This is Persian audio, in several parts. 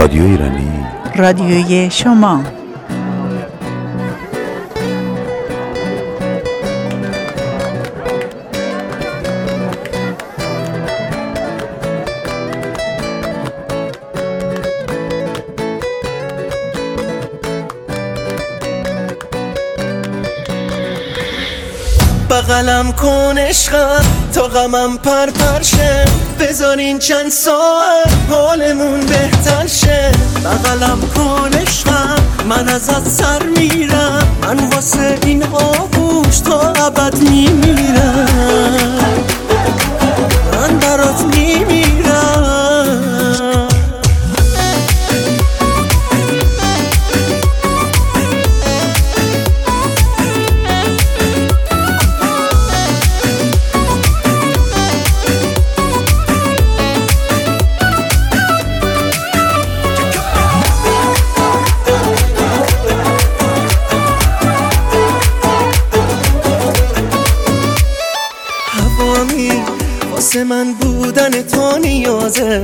رادیو ایرانی رادیوی شما. بغلم کن عشقم تا غمم پر پرشه بذارین چند ساعت حالمون بهتر شه. بغلم کن عشقم من ازت سر میرم. من واسه این آغوش تا ابد میمیرم.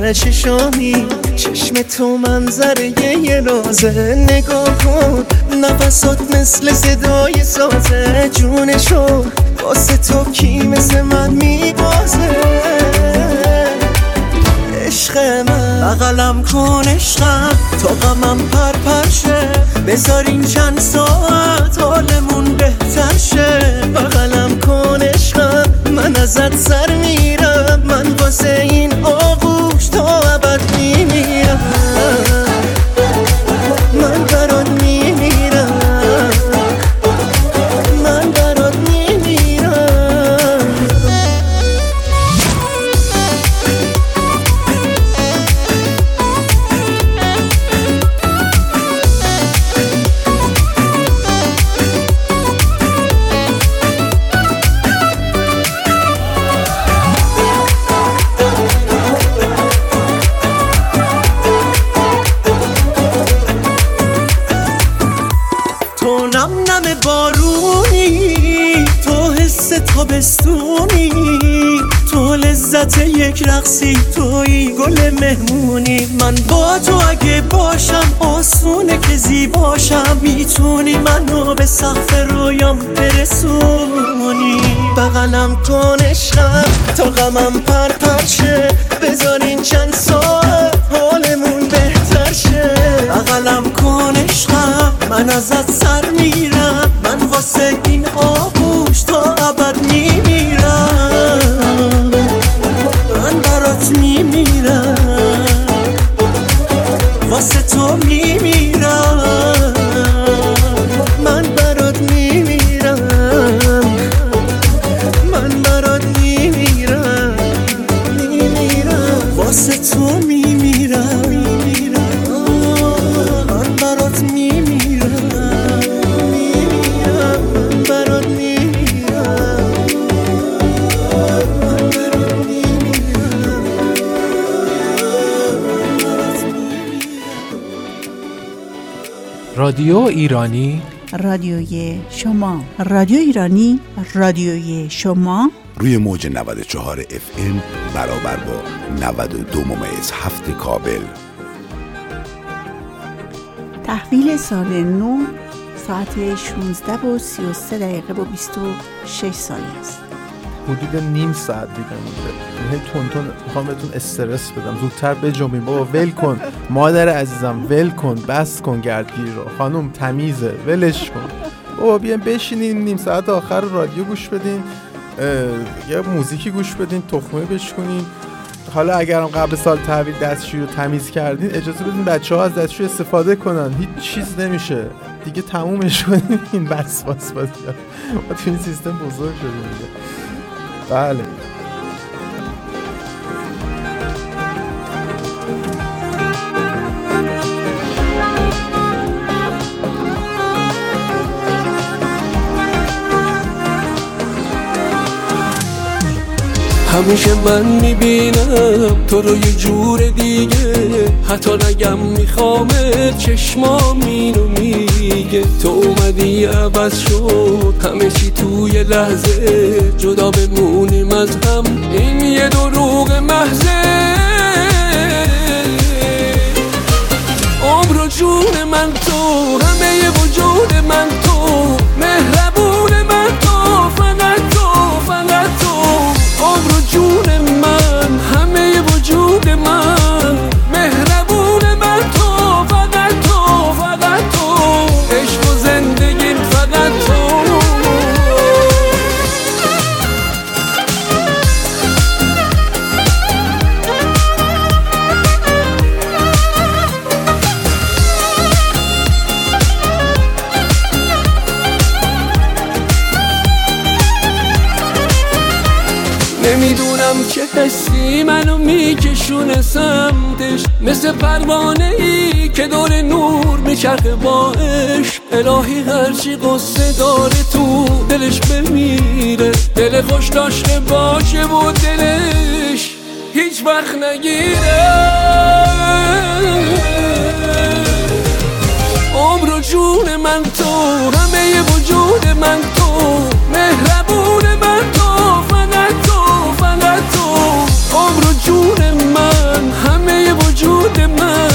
نیازه چشامی چشم تو منظره یه لازه نگاه کن نفسات مثل صدای سازه جونشو واسه تو کی مثل من میبازه؟ عشق من. بغلم کن عشقم تا غمم پر پر شه بذارین چند ساعت حالمون بهتر شه. بغلم کن عشقم من ازت سر میرم. من واسه این آغوش کن عشقم تا غمم پر پر ایرانی؟ رادیوی شما. رادیو ایرانی رادیوی شما. روی موج 94 اف ام برابر با 92 ممیز هفت کابل. تحویل سال نو ساعت 16 و 33 دقیقه و 26 ثانیه است. حدود نیم ساعت دیدم اونجا. یعنی تون تون می‌خوام بهتون استرس بدم. زودتر بجنبین بابا ول کن. مادر عزیزم ول کن. بس کن گردگیری رو. خانم تمیزه. ولش کن. بابا بیاین بشینین نیم ساعت آخر رادیو گوش بدین. یه موزیکی گوش بدین. تخمه بشکنین. حالا اگرم قبل سال تحویل دستشویی رو تمیز کردین اجازه بدین بچه ها از دستشویی استفاده کنن. هیچ چیز نمیشه. دیگه تمومش کنین. این بس بس بس. ما تو این سیستم بزرگ شدیم بله. همیشه من می‌بینم تو رو یه جور دیگه. حتی نگم میخوامه چشمام اینو میگه. تو اومدی عوض شد همه چی توی لحظه. جدا بمونیم از هم این یه دروغ محضه. عمر و جون من تو همه نمی‌دونم چه حسی منو میکشونه سمتش مثل پروانه ای که دور نور میچرخه باش الهی هرچی قصه داره تو دلش بمیره. دل خوش داشته باشه و دلش هیچ وقت نگیره. عمر و جون من تو همه وجود من تو. وجود من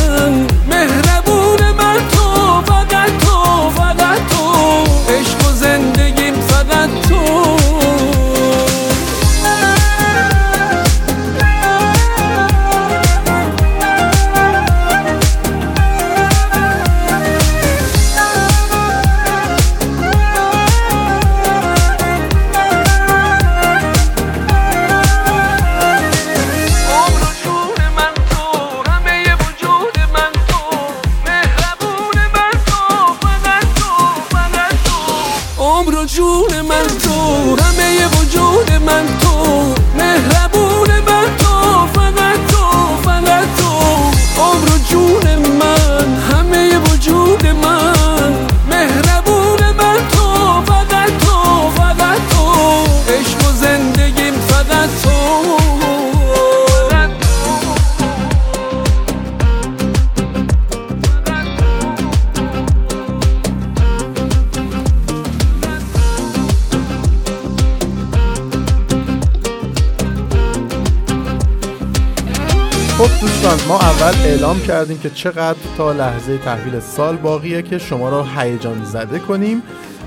خب دوستان ما اول اعلام کردیم که چقدر تا لحظه تحویل سال باقیه که شما رو هیجان زده کنیم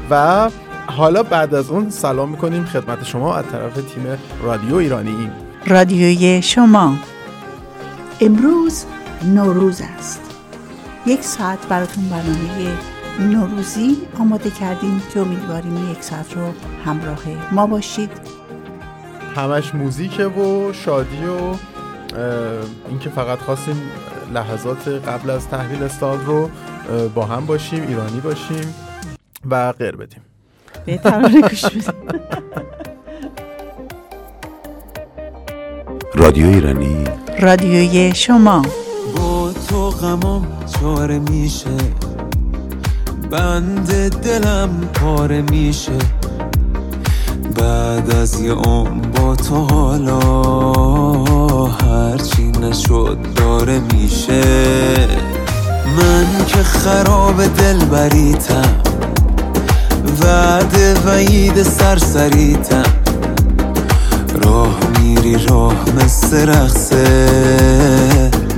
و حالا بعد از اون سلام می‌کنیم خدمت شما از طرف تیم رادیو ایرانی. رادیوی شما. امروز نوروز است. یک ساعت براتون برنامه نوروزی آماده کردیم. که امیدواریم یک ساعت رو همراه ما باشید. همش موزیکه و شادی و اینکه فقط خواستیم لحظات قبل از تحویل سال رو با هم باشیم ایرانی باشیم و غیر بدیم. به ترانه گوش بدیم رادیو ایرانی. رادیوی شما. با تو غمام چاره میشه. بند دلم پاره میشه. بعد از یه عمر با تو حالا هرچی نشد داره میشه. من که خراب دل بریتم وعده وعید سرسریتم. راه میری راه مثل رقصه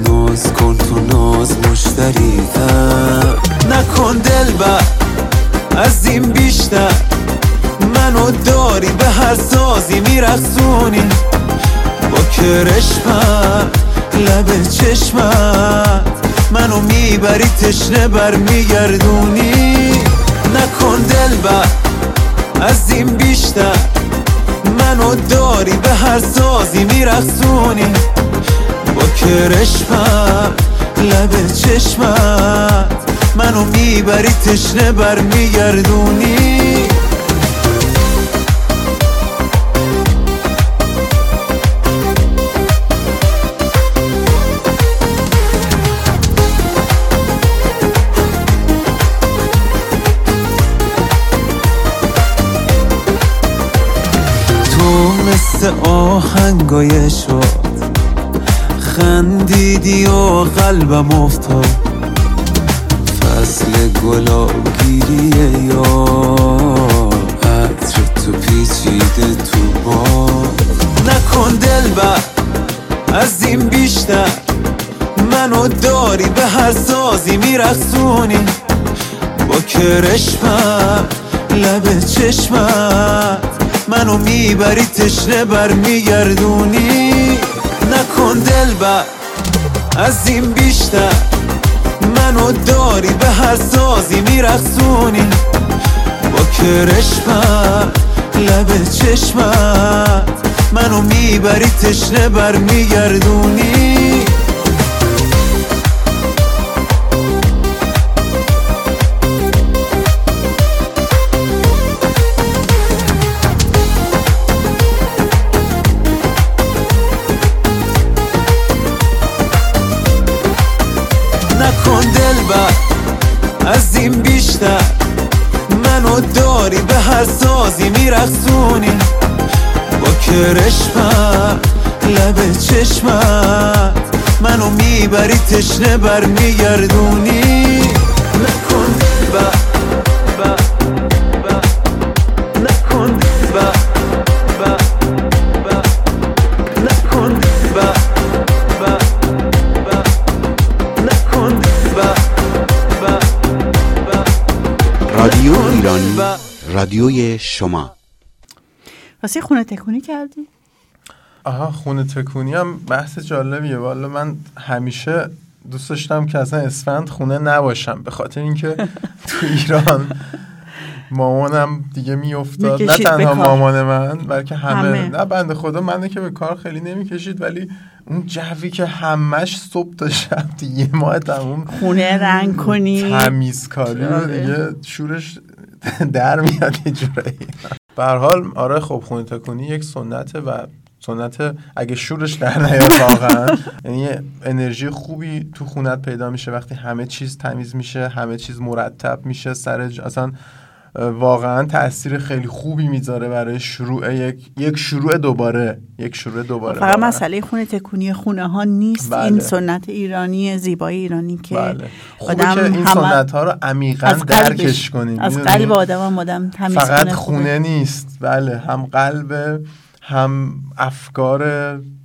ناز کن تو ناز مشتریتم. نکن دل بر از این بیشتر. منو داری به هر سازی میرخصونی با کرشمت لب چشمت منو می‌بری تشنه بر میگردونی. نکن دل بر از این بیشتر. منو داری به هر سازی میرخصونی با کرشمت لب چشمت منو می‌بری تشنه بر میگردونی. آهنگای شد خندیدی و قلبم افتاد. فصل گلابگیریه یا عطر تو پیچیده تو با نکن دل بر از این بیشتر. منو داری به هر سازی میرخصونی با کرشمت لب چشمت. منو می‌بری تشنه بر میگردونی نکن دل بر از این بیشتر. منو داری به هر سازی میرخصونی با کرشمت لب چشمت. منو می‌بری تشنه بر میگردونی سازی میرخصونی با کرشمت لب چشمت. منو می‌بری تشنه بر میگردونی رادیوی شما واسه خونه تکونی کردی؟ آها خونه تکونی هم بحث جالبیه والا من همیشه دوست داشتم که اصلا اسفند خونه نباشم به خاطر اینکه تو ایران مامانم دیگه میافتاد نه تنها. مامان من بلکه همه, همه. نه بنده خدا منه که به کار خیلی نمی‌کشید ولی اون جوی که همش صبح تا شب دیگه یه ماه تموم خونه رنگ کنی تمیزکاری رو آره. دیگه شورش در میاد یه جورایی. به هر حال آره خب خونه تکونی یک سنته و سنت اگه شورش در نیاد واقعا یعنی یه انرژی خوبی تو خونت پیدا میشه وقتی همه چیز تمیز میشه همه چیز مرتب میشه سر اصلا واقعا تاثیر خیلی خوبی می‌ذاره برای شروع یک یک شروع دوباره یک شروع دوباره فقط. مسئله خونه تکونی خونه ها نیست بله. این سنت ایرانی زیبایی ایرانی که بله آدم که این همه- سنت ها رو عمیقا درکش کنیم از؟ قلب آدم هم آدم تمیز فقط خونه. نیست بله هم قلب هم افکار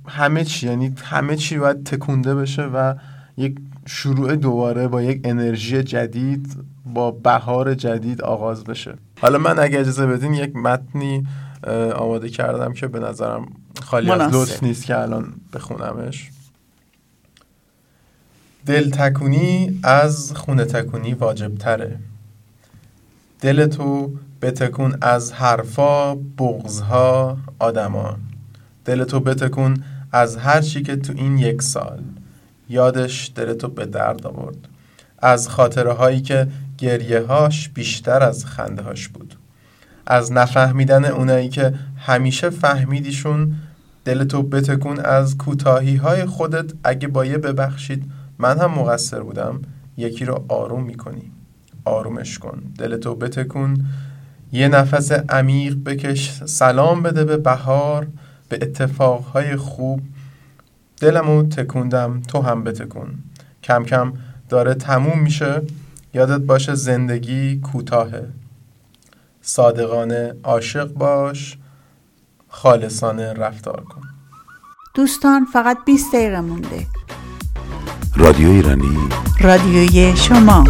همه چی یعنی همه چی باید تکونده بشه و یک شروع دوباره با یک انرژی جدید با بهار جدید آغاز بشه. حالا من اگه اجازه بدین یک متنی آماده کردم که به نظرم خالی از. لطف نیست که الان بخونمش. دل تکونی از خونه تکونی واجب تره دل تو بتکون از حرفا بغزها آدما. دل تو بتکون از هر چی که تو این یک سال. یادش دل تو به درد آورد. از خاطره هایی که گریه هاش بیشتر از خنده هاش بود. از نفهمیدن اونایی که همیشه فهمیدیشون دل تو بتکون از کوتاهی های خودت اگه با یه ببخشید من هم مقصر بودم یکی رو آروم می‌کنی. آرومش کن. دلتو بتکون. یه نفس عمیق بکش. سلام بده به بهار به اتفاقهای خوب. دلمو تکوندم تو هم بتکون. کم کم داره تموم میشه. یادت باشه زندگی کوتاهه. صادقانه عاشق باش خالصانه رفتار کن. دوستان فقط 20 دقیقه مونده. رادیو ایرانی رادیوی شما.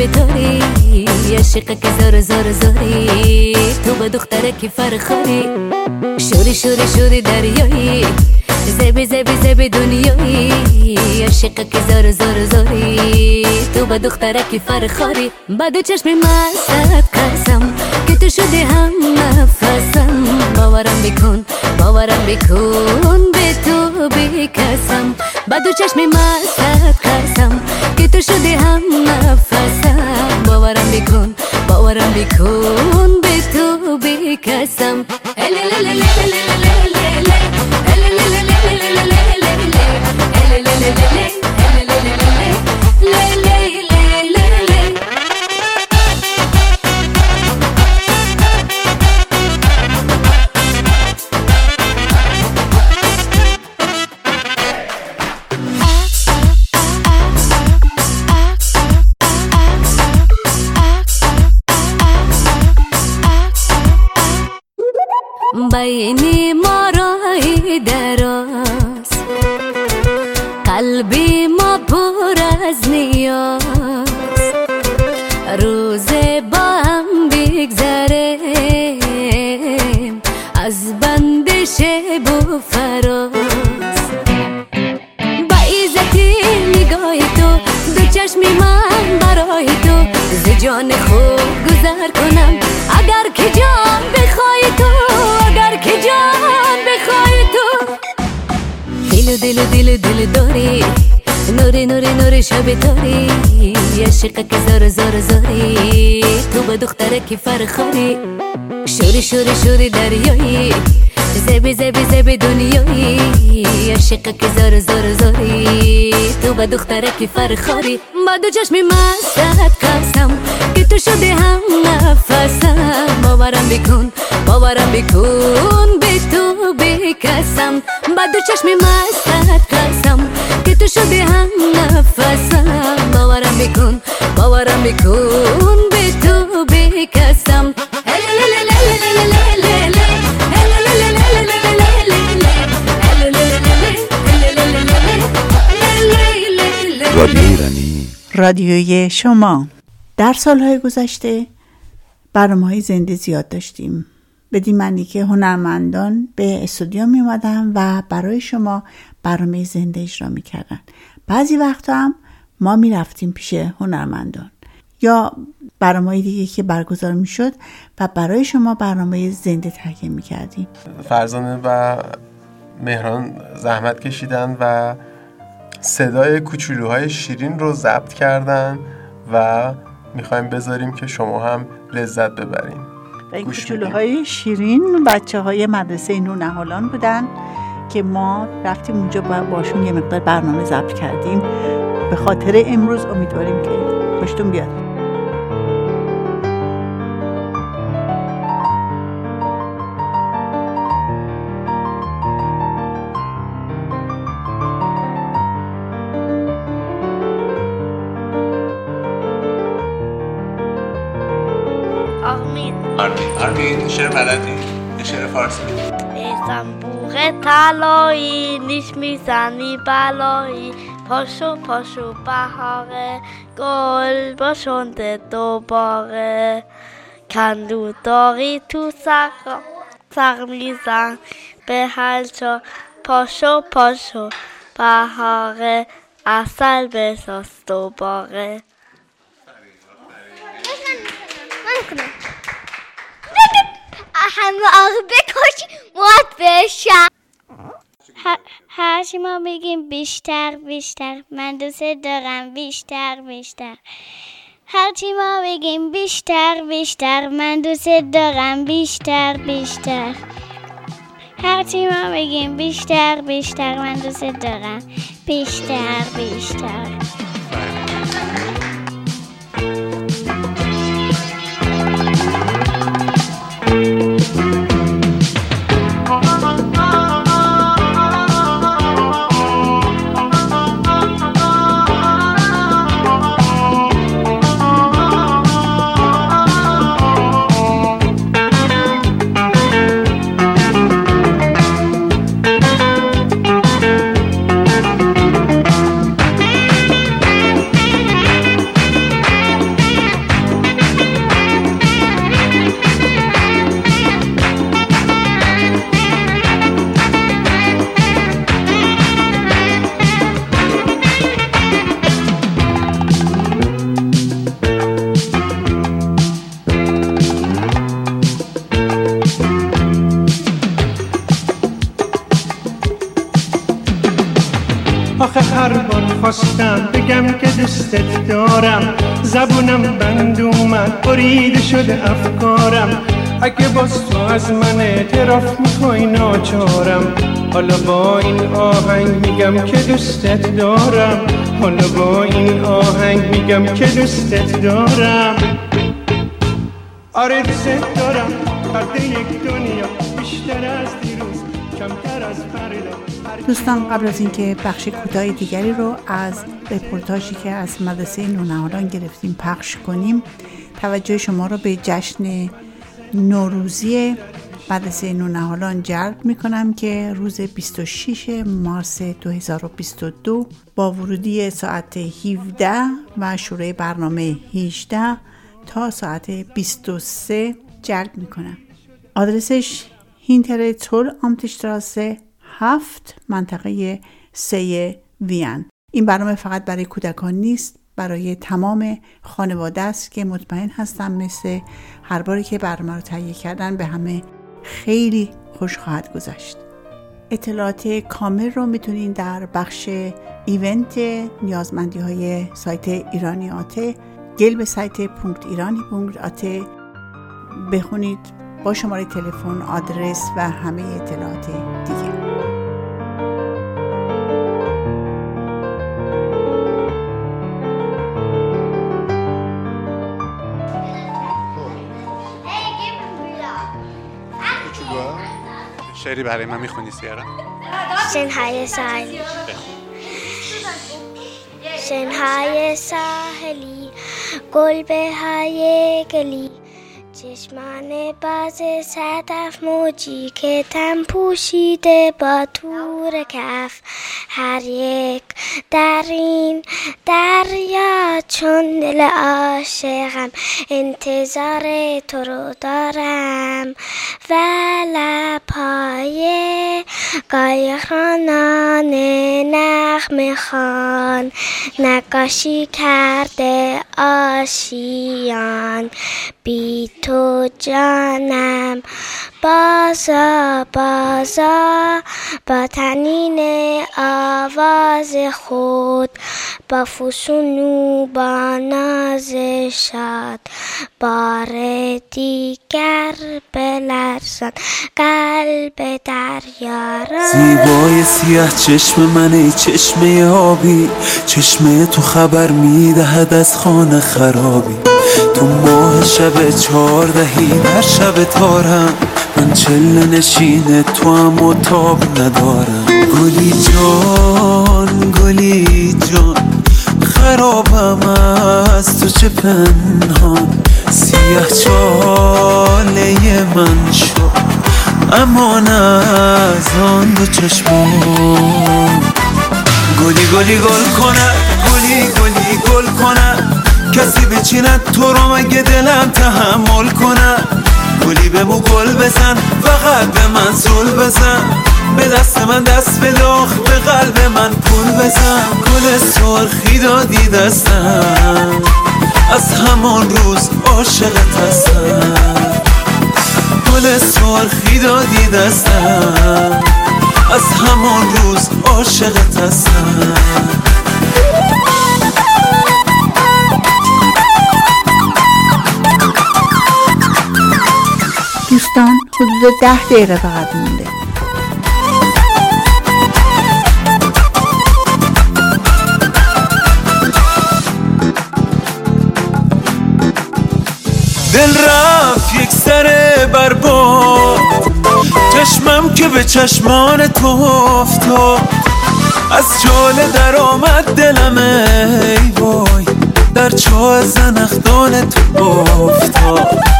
شب تاری عشق که زار زار زاری. تو با دخترکی فرخاری. شوری شوری شوری دریایی. زبی زبی زبی دنیایی. عشق که زار زار زاری. تو با دخترکی فرخاری. با دو چشم مستت قسم که تو شدی هم نفسم باورم بکن باورم بکن به تو بکسم با دو چشم مستت قسم که تو شدی هم نفسم باورم بکن باورم بکن که فرخاری با دو چشم مستت قسم که تو شده هم نفسم. باورم بکن باورم بکن به تو بکسم. با دو چشم مستت قسم که تو شده هم نفسم. باورم بکن باورم بکن رادیو ایرانی رادیوی شما. در سالهای گذشته برنامه های زنده زیاد داشتیم. بدین معنی که هنرمندان به استودیو می اومدن و برای شما برنامه زنده اجرا می کردن. بعضی وقتا هم ما می رفتیم پیش هنرمندان. یا برنامه دیگه که برگزار می شد و برای شما برنامه زنده تهیه می کردیم فرزانه و مهران زحمت کشیدن و صدای کوچولوهای شیرین رو ضبط کردن و می‌خوایم بذاریم که شما هم لذت ببریم و این کوچولوهای شیرین بچه های مدرسه نونهالان بودن که ما رفتیم اونجا با باشون یه مقدار برنامه ضبط کردیم. به خاطر امروز امیدواریم که خوشتون بیاد. بلدی؟ یه شعر فارسی. زنبوغ طلایی نیش می‌زنی بلایی. پاشو پاشو بهاره گل باشنده دوباره. کندو داری تو سق سق میزن به هلچا پاشو پاشو بهاره اصل بساز دوباره. همه آقا بکش موت بشم. هرچی ما بگیم بیشتر بیشتر. من دوست دارم بیشتر بیشتر. هرچی ما بگیم بیشتر بیشتر. من دوست دارم بیشتر بیشتر. هرچی ما بگیم بیشتر بیشتر. من دوست دارم بیشتر بیشتر. شده افکارم. اگه باز تو از من اعتراف می‌کنی ناچارم. حالا با این آهنگ میگم که دوستت دارم. حالا با این آهنگ میگم که دوستت دارم. آره دوستت دارم. فرد یک دنیا بیشتر از دیروز کمتر از فردا دوستان قبل از اینکه بخش کوتاه دیگری رو از رپورتاژی که از مدرسه نونهالان گرفتیم پخش کنیم توجه شما رو به جشن نوروزی مدرسه نونهالان جلب می کنم که روز 26 مارس 2022 با ورودی ساعت 17 و شروع برنامه 18 تا ساعت 23 جلب می کنم آدرسش هینتر تول آمتشتراسه هفت منطقه سه وین. این برنامه فقط برای کودکان نیست برای تمام خانواده است که مطمئن هستم مثل هر باری که برنامه رو تهیه کردن به همه خیلی خوش خواهد گذشت. اطلاعات کامل رو می‌تونین در بخش ایونت نیازمندی های سایت ایرانی آته گل به سایت پونکت ایرانی پونکت آته بخونید با شماره تلفن آدرس و همه اطلاعات دیگه. شعری برای من می‌خونی سیارا؟ شنهای ساحلی. شنهای ساحلی گل به های گلی. چشمان باز صدف موجی که تم پوشیده با تور کف. هر یک در این دریا چون دل عاشقم انتظار تو رو دارم و لپای قایقرانان نغمه خان نقاشی کرده آشیان بی تو جانم. بازا بازا. با تنین آواز خود با فسونو با ناز شاد. بار دیگر بلرزان قلب دریا زیبای سیاه چشم من ای چشمه آبی چشمه تو خبر می‌دهد از خانه خرابی. تو ماه شب چهاردهی در شب تارم. من چله نشین تو هم تاب ندارم. گلی جان گلی جان خرابم از تو چه پنهان. سیاه چاله من شو امان از آن دو چشمان. گلی گلی گل کنه گلی گلی گل کنه کسی بچیند تو رو مگه دلم تحمل کنه؟ گلی به مو گل بزن فقط به من زول بزن. به دست من دست بداخ به قلب من پول بزن. گل سرخی دادی دستم از همان روز عاشقت هستم. گل سرخی دادی دستم از همان روز عاشقت هستم. دوستان حدود ده دقیقه فقط مونده. دل رفت یک سر برباد چشمم که به چشمان تو افتاد. از جاله در آمد دلم ای وای. در چاه زنخدان تو افتاد.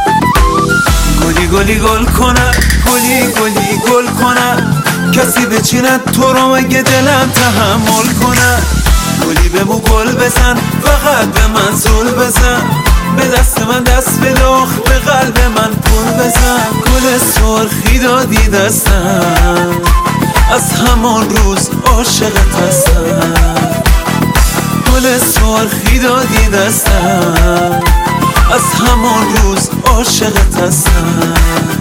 گلی گلی گل کنه. گلی گلی گل کنه. کسی بچیند تو رو مگه دلم تحمل کنه؟ گلی به مو گل بزن فقط به من زول بزن. به دست من دست بداخ به قلب من پول بزن. گل سرخی دادی دستم از همان روز عاشقت هستم. گل سرخی دادی دستم. از همان روز عاشقت هستم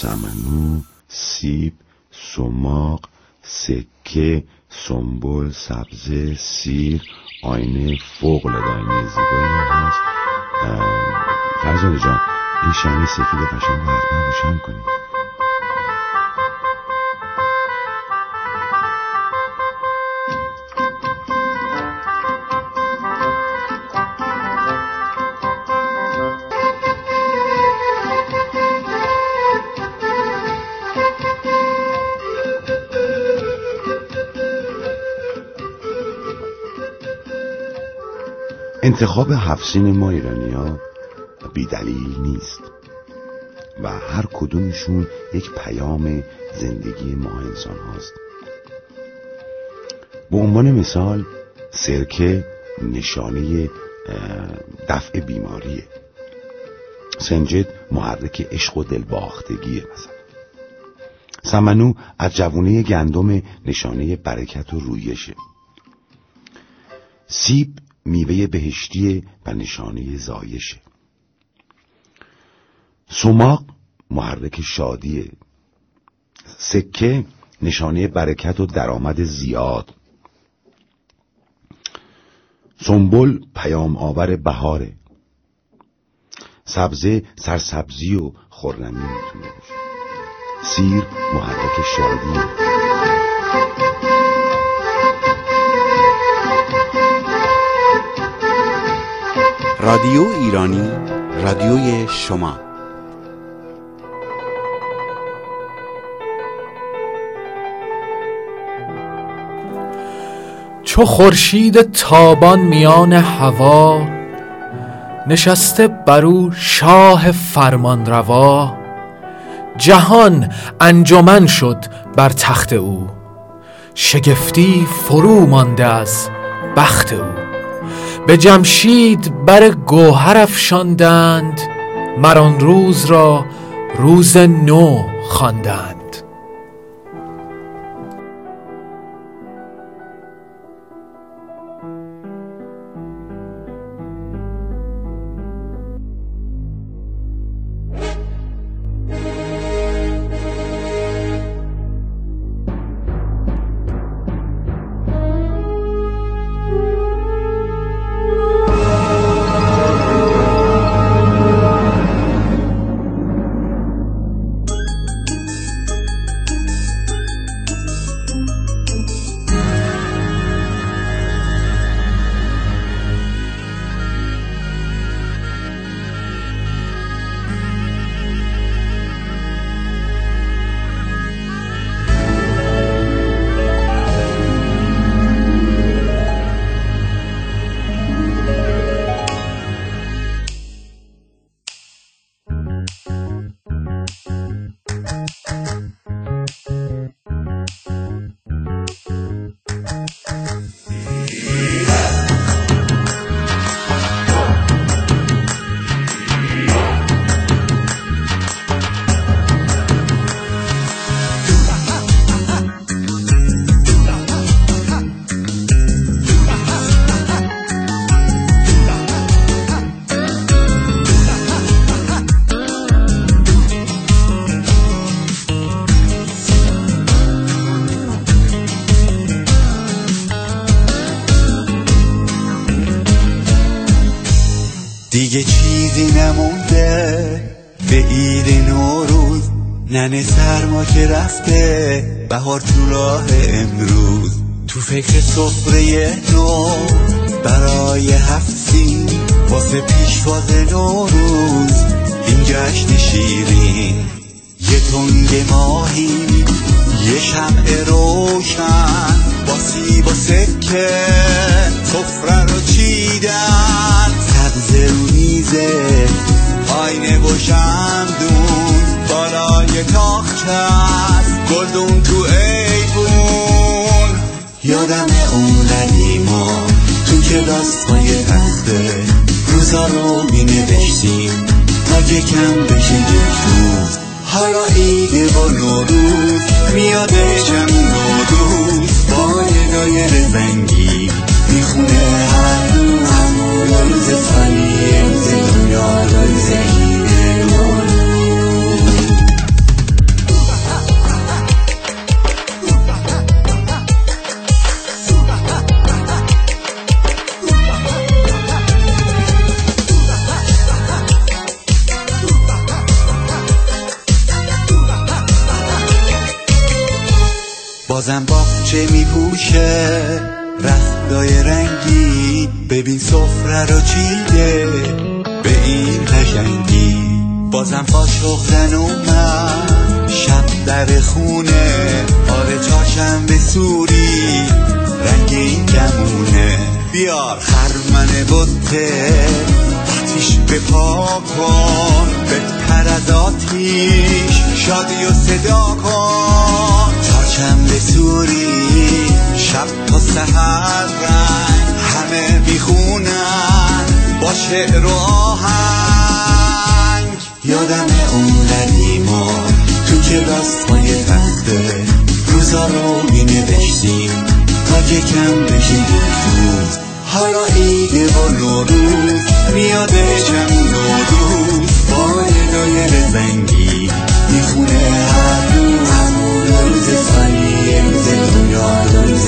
سمنو سیب سماق سکه سنبل سبزه سیر آینه فوق العاده زیبایی هست. فرزاد جان این شمع سفید قشنگ رو حتما روشن کنید. انتخاب هفسین ما ایرانی ها بی دلیل نیست و هر کدومشون یک پیام زندگی ما انسان هاست به عنوان مثال سرکه نشانه دفع بیماریه. سنجد محرک عشق و دلباختگیه مثلا. سمنو از جوونه گندم نشانه برکت و رویشه. سیب میوه بهشتی و نشانه زایشه. سوماق محرک شادیه. سکه نشانه برکت و درآمد زیاد. سنبل پیام آور بهاره. سبزه سرسبزی و خرمی می‌تونه سیر محرک شادی رادیو ایرانی رادیوی شما. چو خورشید تابان میان هوا نشسته برو شاه فرمان روا جهان انجمن شد بر تخت او شگفتی فرو مانده از بخت او. به جمشید بر گوهر افشاندند مر آن روز را روز نو خواندند. ننه سرما که رفته بهار تو راه امروز. تو فکر سفره نو برای هفت سین واسه پیشواز نوروز. این جشن شیرین یه تنگ ماهی یه شمع روشن. با سیب و سکه سفره رو چیدن. سبز رو میزه آینه و شمدون بالای تاخچه است. گلدون تو ایبون یادم اون قدیما تو کلاس های تخته. روزا رو می نوشتیم. تا یکم بشه یک روز حالا عید و نوروز نوروز رو چیده به این قشنگی بازم قاشق اومد شب در خونه آره چهارشنبه سوری. رنگ این گمونه بیار خرمن بطه آتیش به پا کن. بهتر از آتیش شادی و صدا کن. چهارشنبه سوری شب تا سهر رنگ. می‌خونن با شعر و آهنگ. یادم اون قدیما تو کلاس های تخته روزا رو می نوشتیم تا کم بشه روز. حالا ایده و نوروز. میاد چند نوروز. با یه دایر زنگی می‌خونه هر روز روز سالی. روز دنیا روز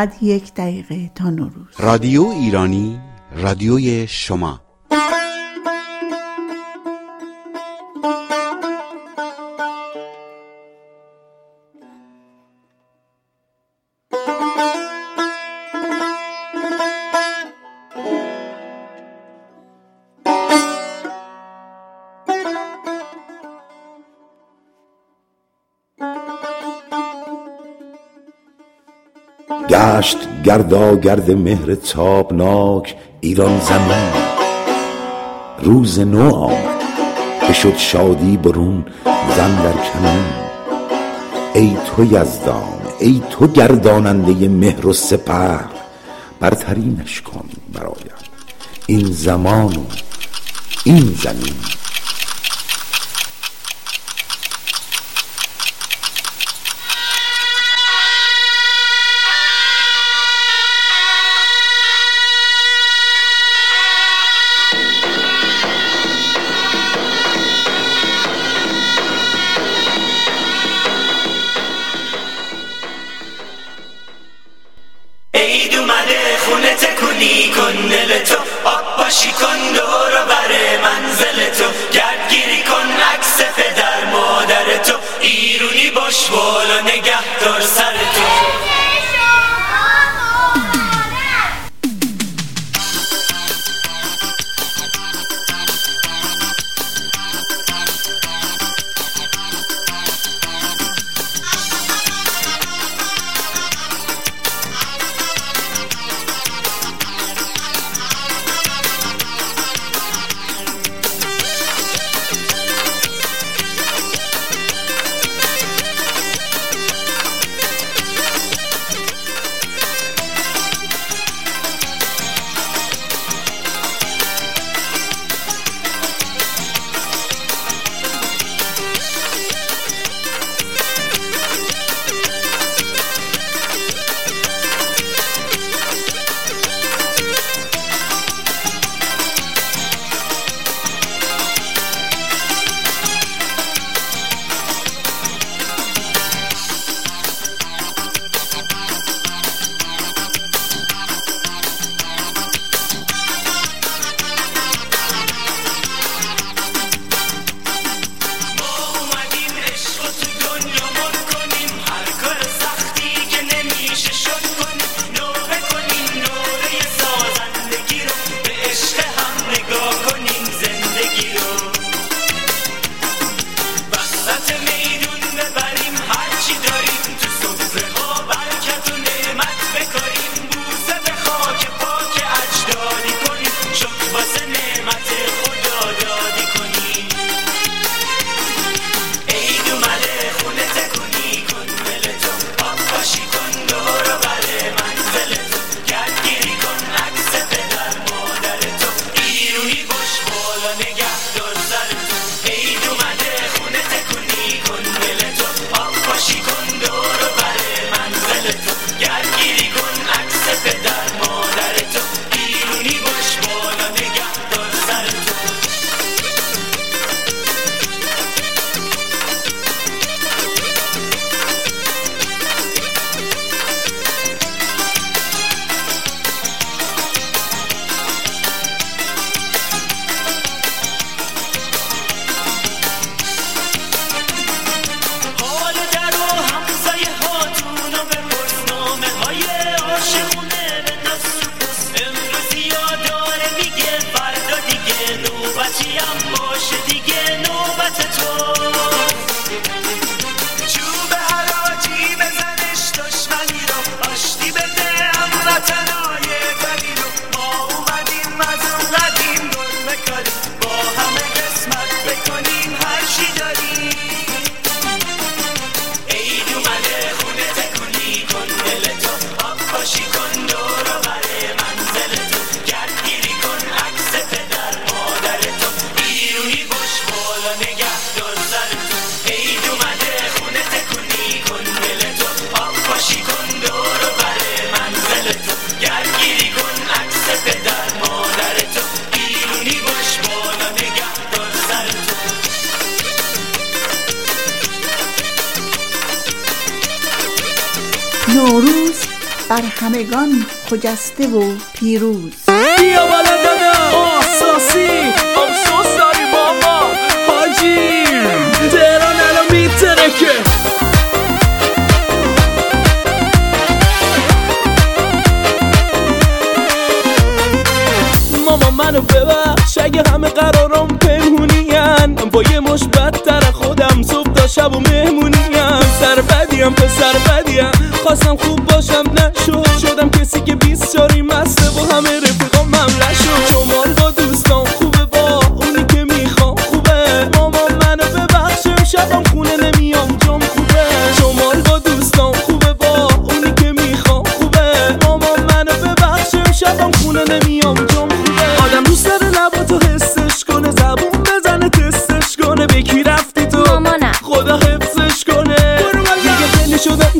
فقط یک دقیقه تا نوروز. رادیو ایرانی رادیوی شما. گشت گردا گرد مهر تابناک ایران زمین روز نو آمد بشد شادی برون زن در کمین. ای تو یزدان ای تو گرداننده مهر و سپر برترینش کن برایم این زمان و این زمین. کن دل تو آب باشی کن دور بر منزل تو گردگیری کن عکس پدر مادر تو ایرونی باش بالا نگه دار نوروز بر همگان خجسته و پیروز. بیا بالا دادا آساسی so sorry بابا حاجی. تهران الان میترکه ماما منو ببخش اگه همه قرارم پنهونین با یه مش بدتر خودم صبح تا شب و مهمونیم سر بدیم پسر بدیم. خواستم خوب باشم نشد. شدم کسی که بیست شاری مسته با همه رفیقام ممله شد. شمال با دوستان خوبه با اونی که می‌خوام خوبه. ماما منو ببخش شبم خونه نمیام جام خوبه. شمال با دوستان خوبه با اونی که می‌خوام خوبه. ماما منو ببخش شبم خونه نمیام جام خوبه. آدم دوست داره لباتو حسش کنه زبون بزنه تستش کنه. به کی رفتی تو؟ مامانم. خدا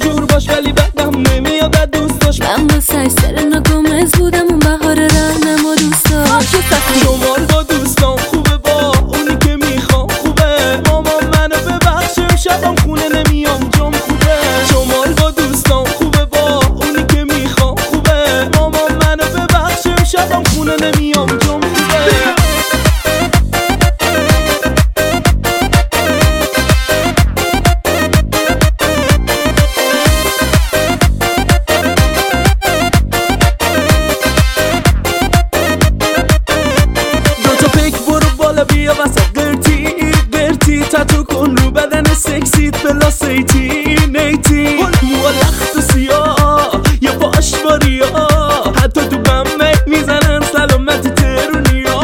جور باش ولی بعدم نمیاد دوست داشت. من با سر نگمز بودم اون نیتی مو لخت و سیاه یا باش باریا حتی تو بمه می‌زنن سلامتی ترونیا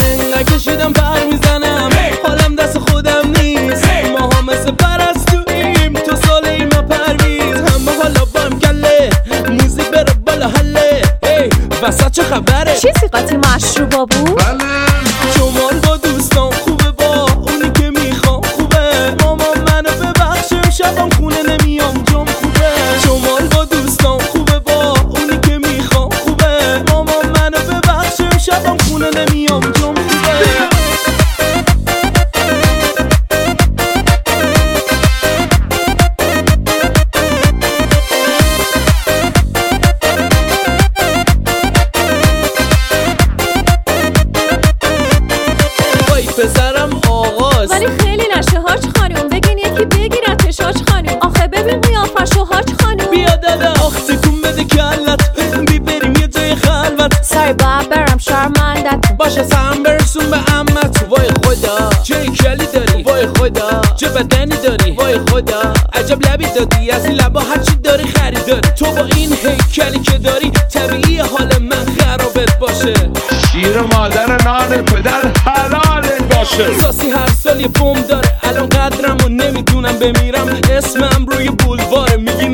من نکشیدم پر می‌زنم حالم دست خودم نیست. ما ها مثل پرستویم تو سال ایما پرویز. همه حالا بام گله. موزیک بره بالا حله. وسط چه خبره؟ چیزی قاطی مشروبا بود؟ شمال بدنی داری؟ وای خدا عجب لبی دادی. از این لبا هرچی داری خریداری. تو با این هیکلی که داری طبیعی حال من خرابت باشه. شیر مادر نان پدر حلال باشه. ساسی هر سال یه بوم داره. الان قدرم و نمی‌دونم بمیرم. اسمم روی بولواره. میگی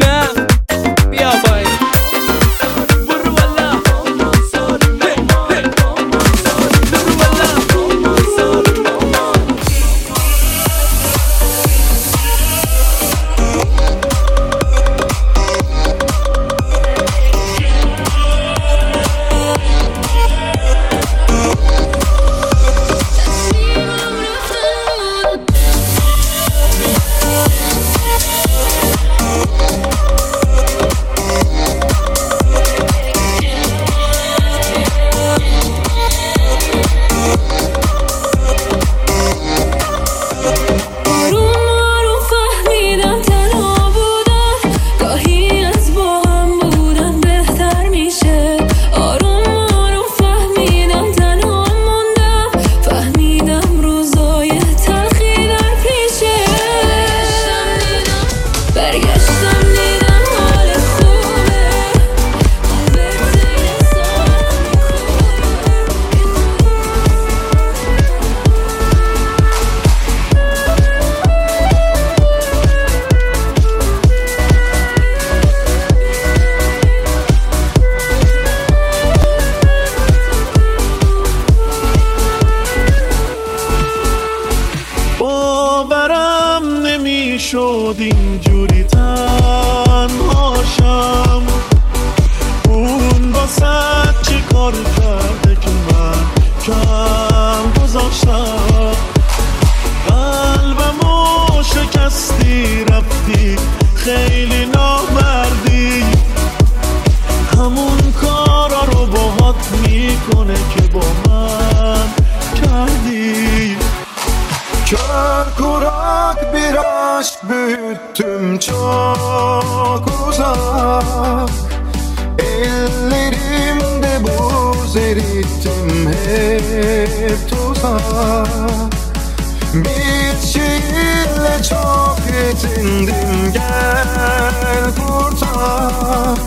Efendim gel kurtar.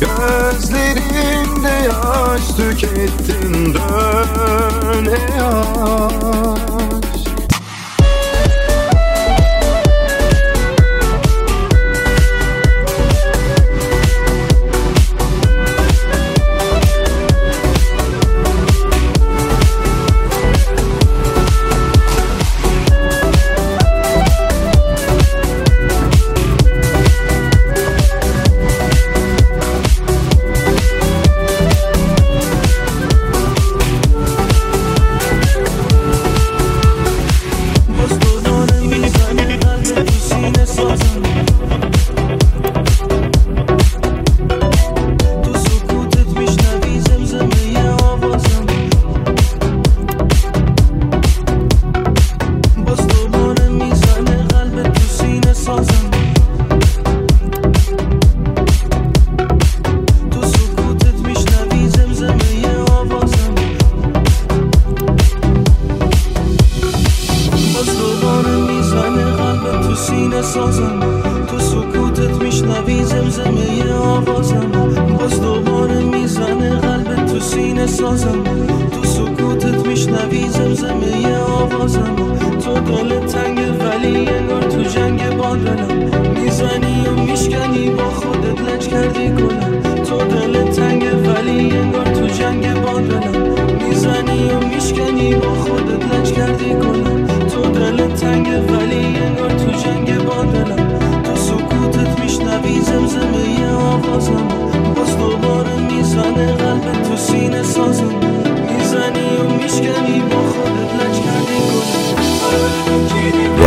Gözlerinde yaş tükettin dön ey ah.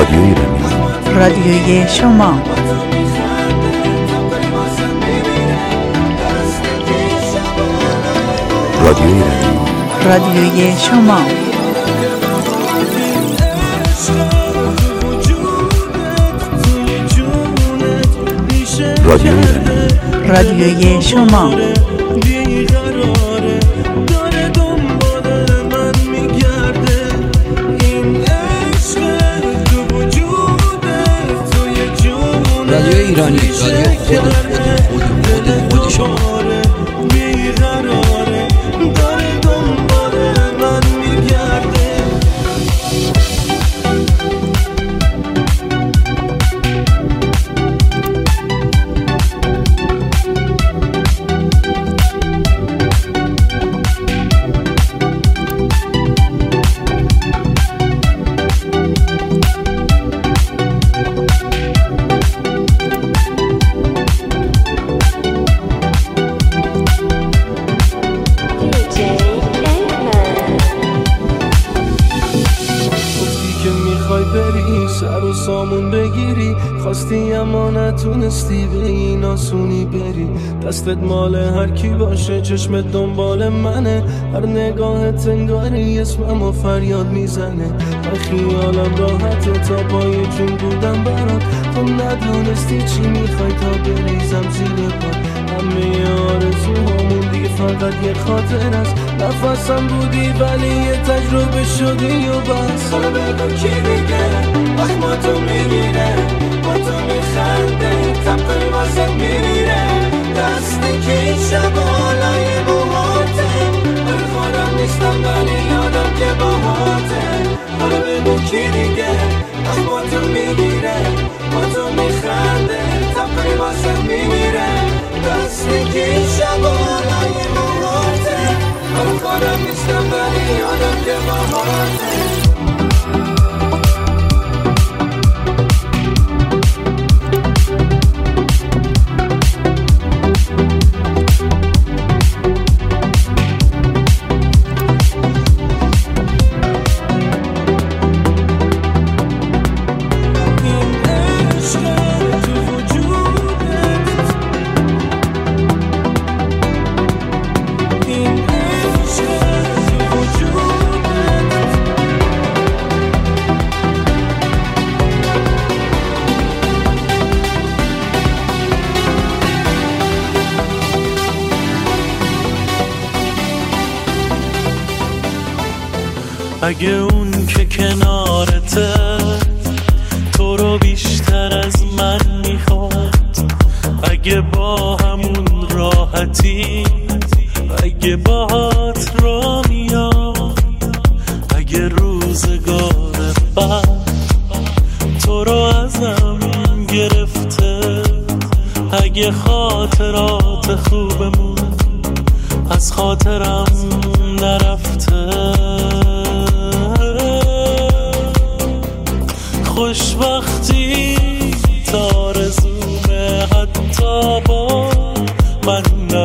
رادیو ایرانی رادیوی شما. رادیو ایرانی رادیوی شما. رادیو رادیوی شما. 我的我的我的我的我的小猫 نیستی به این آسونی بری. دستت مال هر کی باشه چشم دنبال منه. هر نگاه تنگاری اسمم و فریاد می‌زنه. و خیالم راحت تا پای جون بودم برات. تو ندونستی چی می‌خوای تا بریزم زیر پا. همه آرزوهامون دیگه فقط یه خاطر است. نفسم بودی ولی یه تجربه شدی و بس. حالا بگو کی میگه؟ gonna give my heart I give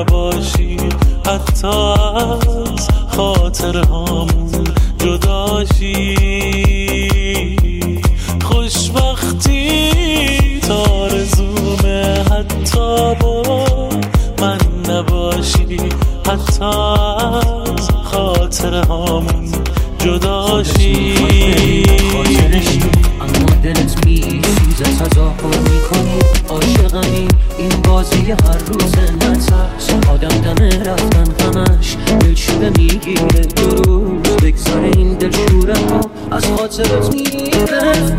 نباشی حتی از خاطر همون جداشی. خوشبختی تارزومه حتی با من نباشی حتی از خاطر همون جداشی. خاطرشی اما دلت میسوزه تظاهر میکن شدنی این بازی هر روز نظر آدم دمه رفتن همش دلشوره می‌گیره. دو روز بگذاره این دلشوره ها از خاطرت میره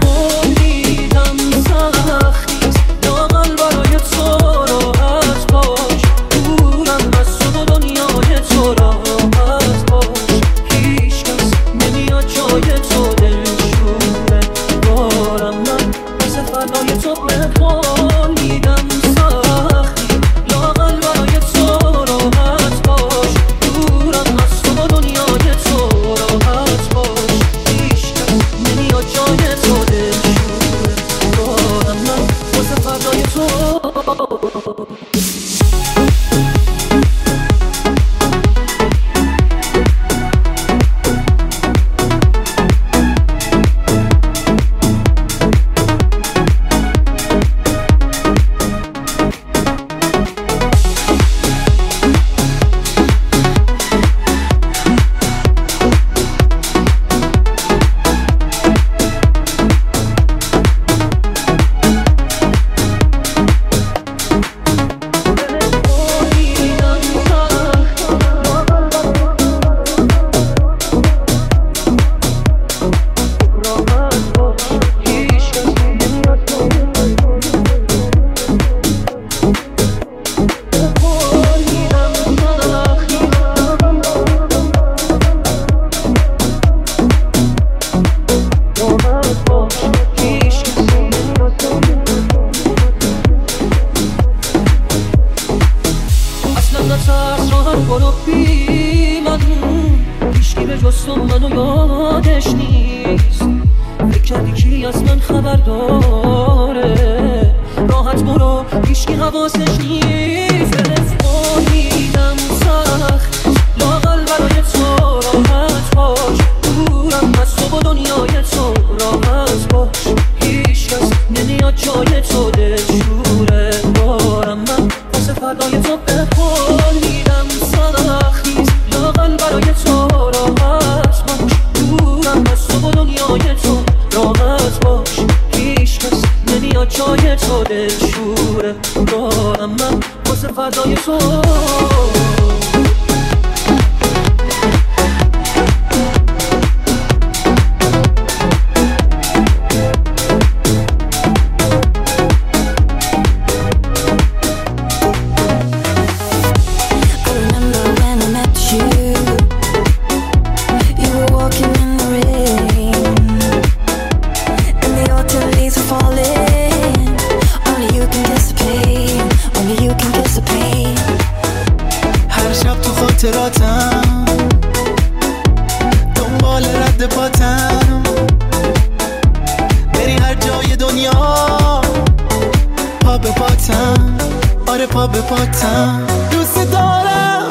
به پاتم دوست دارم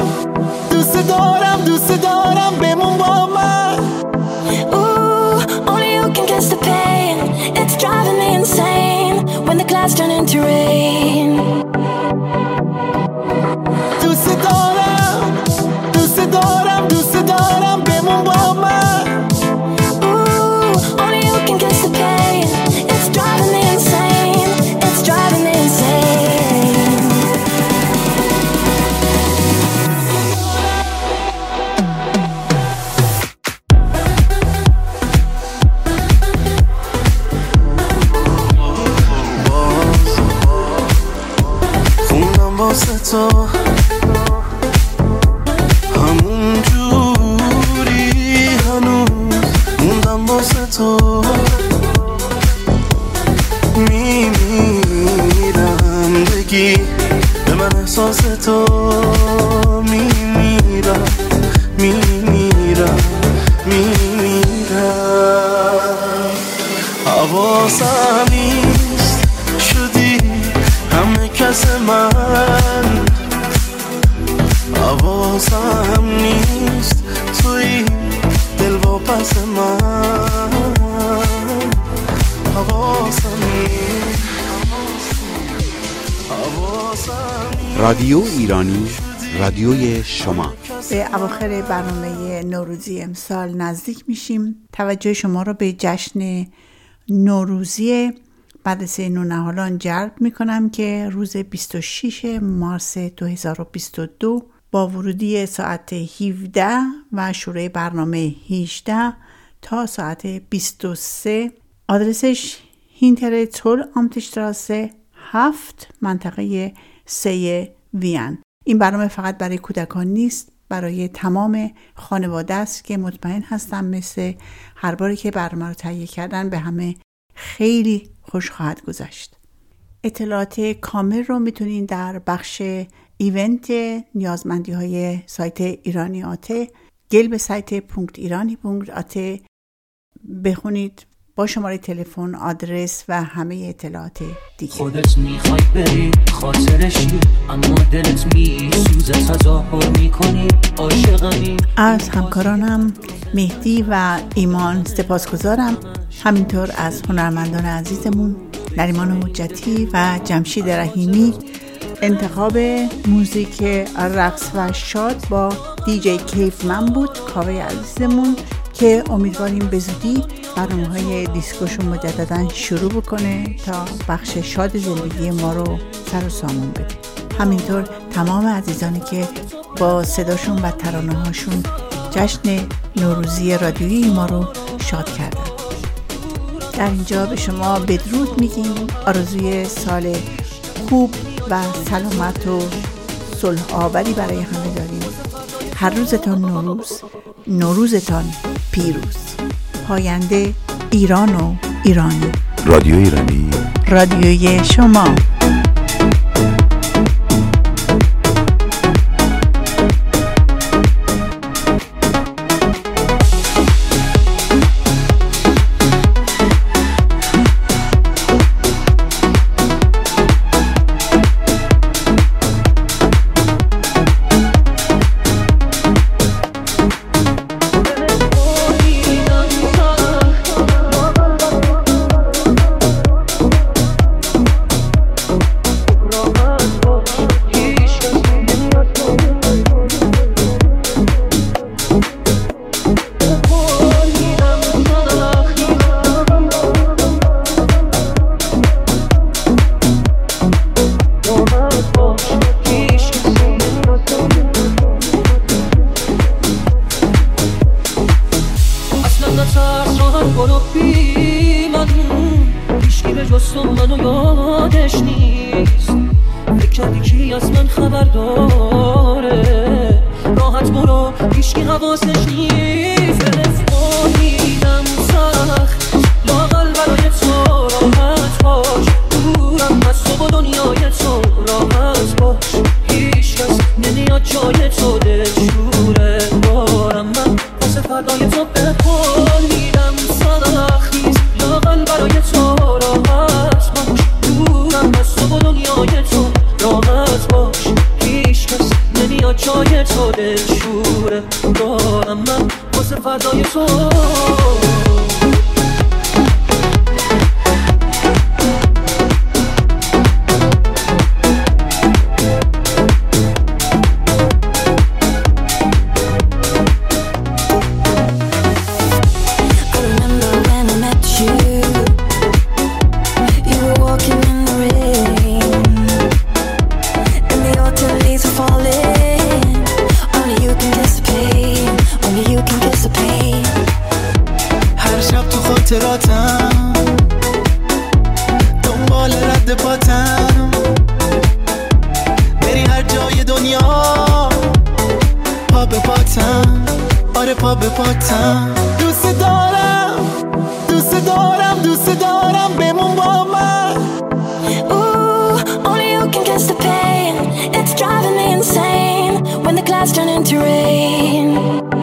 دوست دارم دوست دارم بمون با من Ooh, only you can kiss the pain. It's driving me insane When the clouds turn into rain. اواخر برنامه نوروزی امسال نزدیک میشیم. توجه شما را به جشن نوروزی مدرسه نونهالان جلب می‌کنم که روز 26 مارس 2022 با ورودی ساعت 17 و شروع برنامه 18 تا ساعت 23 آدرسش هینتر تول آمتشتراسه هفت منطقه سه وین. این برنامه فقط برای کودکان نیست. برای تمام خانواده است که مطمئن هستم مثل هر باری که برنامه رو تهیه کردن به همه خیلی خوش خواهد گذشت. اطلاعات کامل رو می‌تونین در بخش ایونت نیازمندی های سایت ایرانی آته گل به سایت پونکت ایرانی پونکت آته بخونید. با شماره تلفن آدرس و همه اطلاعات دیگه. خودت می‌خوای بری خاطرشی اما دلت میسوزه. تظاهر می‌کنی عاشقمی از همکارانم مهدی و ایمان سپاسگزارم. همینطور از هنرمندان عزیزمون نریمان حجتی و جمشید رحیمی. انتخاب موزیک رقص و شاد با دیجی کیف من بود. کاوه عزیزمون. که امیدواریم به زودی برنامه های دیسکوشو مجددا شروع بکنه تا بخش شاد زندگی ما رو سر و سامون بده. همینطور تمام عزیزانی که با صداشون و ترانه هاشون جشن نوروزی رادیویی ما رو شاد کردن. در اینجا به شما بدرود میگیم. آرزوی سال خوب و سلامت و صلح آوری برای همه داریم. هر روزتان نوروز. نوروزتان پیروز. پاینده ایران و ایرانی. رادیو ایرانی. رادیوی شما. خاطراتم. دنبال رد پاتم. بری هر جای دنیا. پا به پاتم. آره پا به پاتم. دوست دارم دوست دارم دوست دارم بمون با من. Only you can guess the pain. It's driving me insane. When the clouds turn into rain.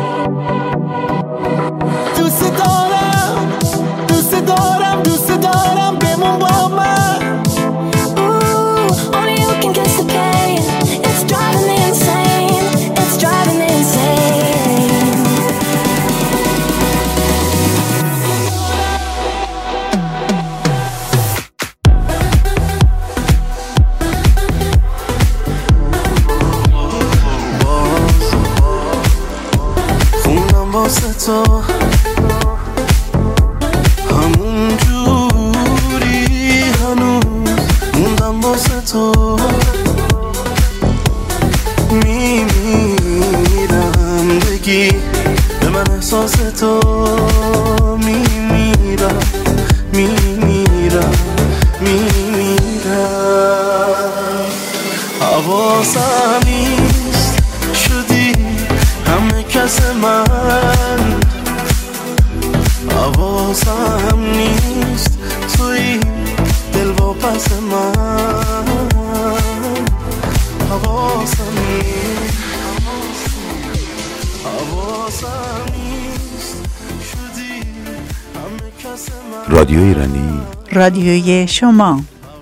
رادیوی شما.